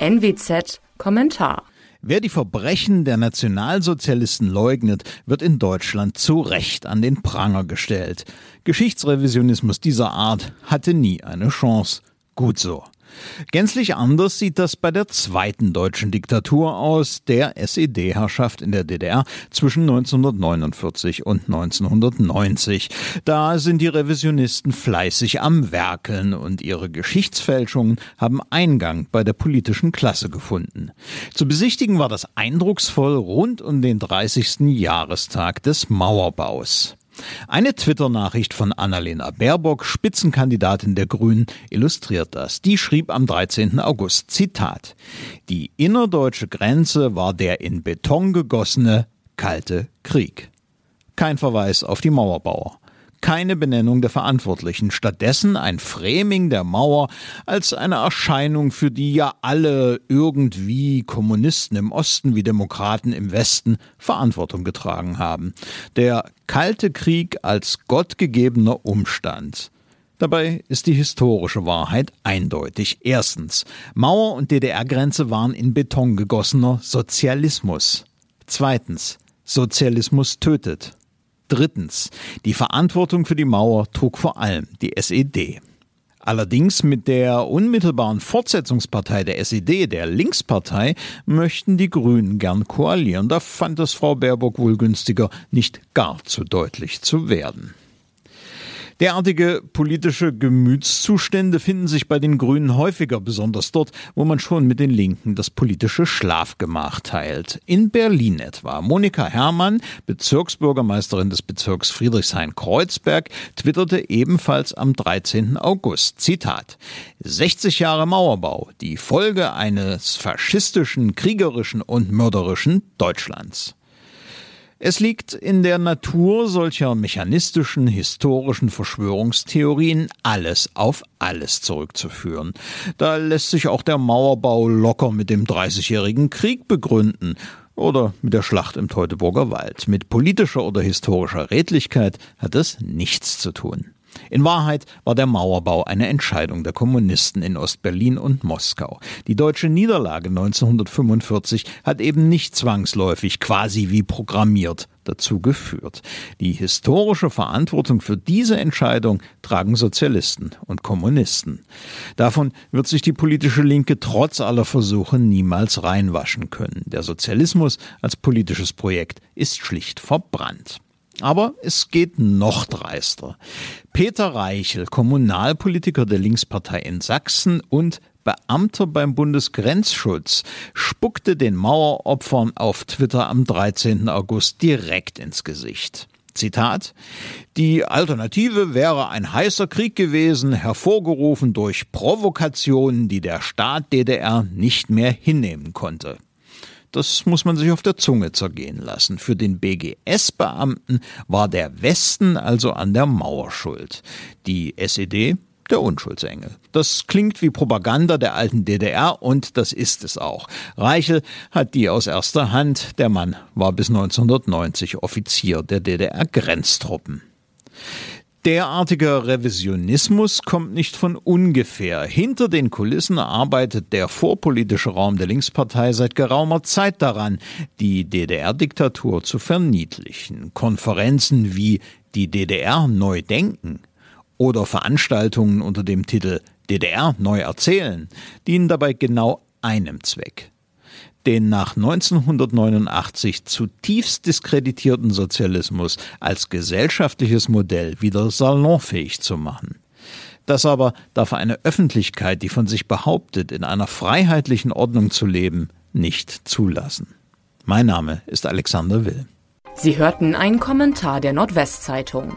NWZ Kommentar Wer die Verbrechen der Nationalsozialisten leugnet, wird in Deutschland zu Recht an den Pranger gestellt. Geschichtsrevisionismus dieser Art hatte nie eine Chance. Gut so. Gänzlich anders sieht das bei der zweiten deutschen Diktatur aus, der SED-Herrschaft in der DDR zwischen 1949 und 1990. Da sind die Revisionisten fleißig am Werkeln und ihre Geschichtsfälschungen haben Eingang bei der politischen Klasse gefunden. Zu besichtigen war das eindrucksvoll rund um den 30. Jahrestag des Mauerbaus. Eine Twitter-Nachricht von Annalena Baerbock, Spitzenkandidatin der Grünen, illustriert das. Die schrieb am 13. August, Zitat, Die innerdeutsche Grenze war der in Beton gegossene Kalte Krieg. Kein Verweis auf die Mauerbauer keine Benennung der Verantwortlichen, stattdessen ein Framing der Mauer als eine Erscheinung, für die ja alle irgendwie Kommunisten im Osten wie Demokraten im Westen Verantwortung getragen haben. Der Kalte Krieg als gottgegebener Umstand. Dabei ist die historische Wahrheit eindeutig. Erstens, Mauer und DDR-Grenze waren in Beton gegossener Sozialismus. Zweitens, Sozialismus tötet. Drittens. Die Verantwortung für die Mauer trug vor allem die SED. Allerdings mit der unmittelbaren Fortsetzungspartei der SED, der Linkspartei, möchten die Grünen gern koalieren. Da fand es Frau Baerbock wohl günstiger, nicht gar zu deutlich zu werden. Derartige politische Gemütszustände finden sich bei den Grünen häufiger, besonders dort, wo man schon mit den Linken das politische Schlafgemach teilt. In Berlin etwa. Monika Herrmann, Bezirksbürgermeisterin des Bezirks Friedrichshain-Kreuzberg, twitterte ebenfalls am 13. August. Zitat. 60 Jahre Mauerbau, die Folge eines faschistischen, kriegerischen und mörderischen Deutschlands. Es liegt in der Natur solcher mechanistischen, historischen Verschwörungstheorien, alles auf alles zurückzuführen. Da lässt sich auch der Mauerbau locker mit dem Dreißigjährigen Krieg begründen oder mit der Schlacht im Teutoburger Wald. Mit politischer oder historischer Redlichkeit hat es nichts zu tun. In Wahrheit war der Mauerbau eine Entscheidung der Kommunisten in Ostberlin und Moskau. Die deutsche Niederlage 1945 hat eben nicht zwangsläufig quasi wie programmiert dazu geführt. Die historische Verantwortung für diese Entscheidung tragen Sozialisten und Kommunisten. Davon wird sich die politische Linke trotz aller Versuche niemals reinwaschen können. Der Sozialismus als politisches Projekt ist schlicht verbrannt. Aber es geht noch dreister. Peter Reichel, Kommunalpolitiker der Linkspartei in Sachsen und Beamter beim Bundesgrenzschutz, spuckte den Maueropfern auf Twitter am 13. August direkt ins Gesicht. Zitat Die Alternative wäre ein heißer Krieg gewesen, hervorgerufen durch Provokationen, die der Staat DDR nicht mehr hinnehmen konnte. Das muss man sich auf der Zunge zergehen lassen. Für den BGS-Beamten war der Westen also an der Mauer schuld. Die SED der Unschuldsengel. Das klingt wie Propaganda der alten DDR und das ist es auch. Reichel hat die aus erster Hand. Der Mann war bis 1990 Offizier der DDR-Grenztruppen. Derartiger Revisionismus kommt nicht von ungefähr. Hinter den Kulissen arbeitet der vorpolitische Raum der Linkspartei seit geraumer Zeit daran, die DDR-Diktatur zu verniedlichen. Konferenzen wie die DDR neu denken oder Veranstaltungen unter dem Titel DDR neu erzählen dienen dabei genau einem Zweck den nach 1989 zutiefst diskreditierten Sozialismus als gesellschaftliches Modell wieder salonfähig zu machen. Das aber darf eine Öffentlichkeit, die von sich behauptet, in einer freiheitlichen Ordnung zu leben, nicht zulassen. Mein Name ist Alexander Will. Sie hörten einen Kommentar der Nordwestzeitung.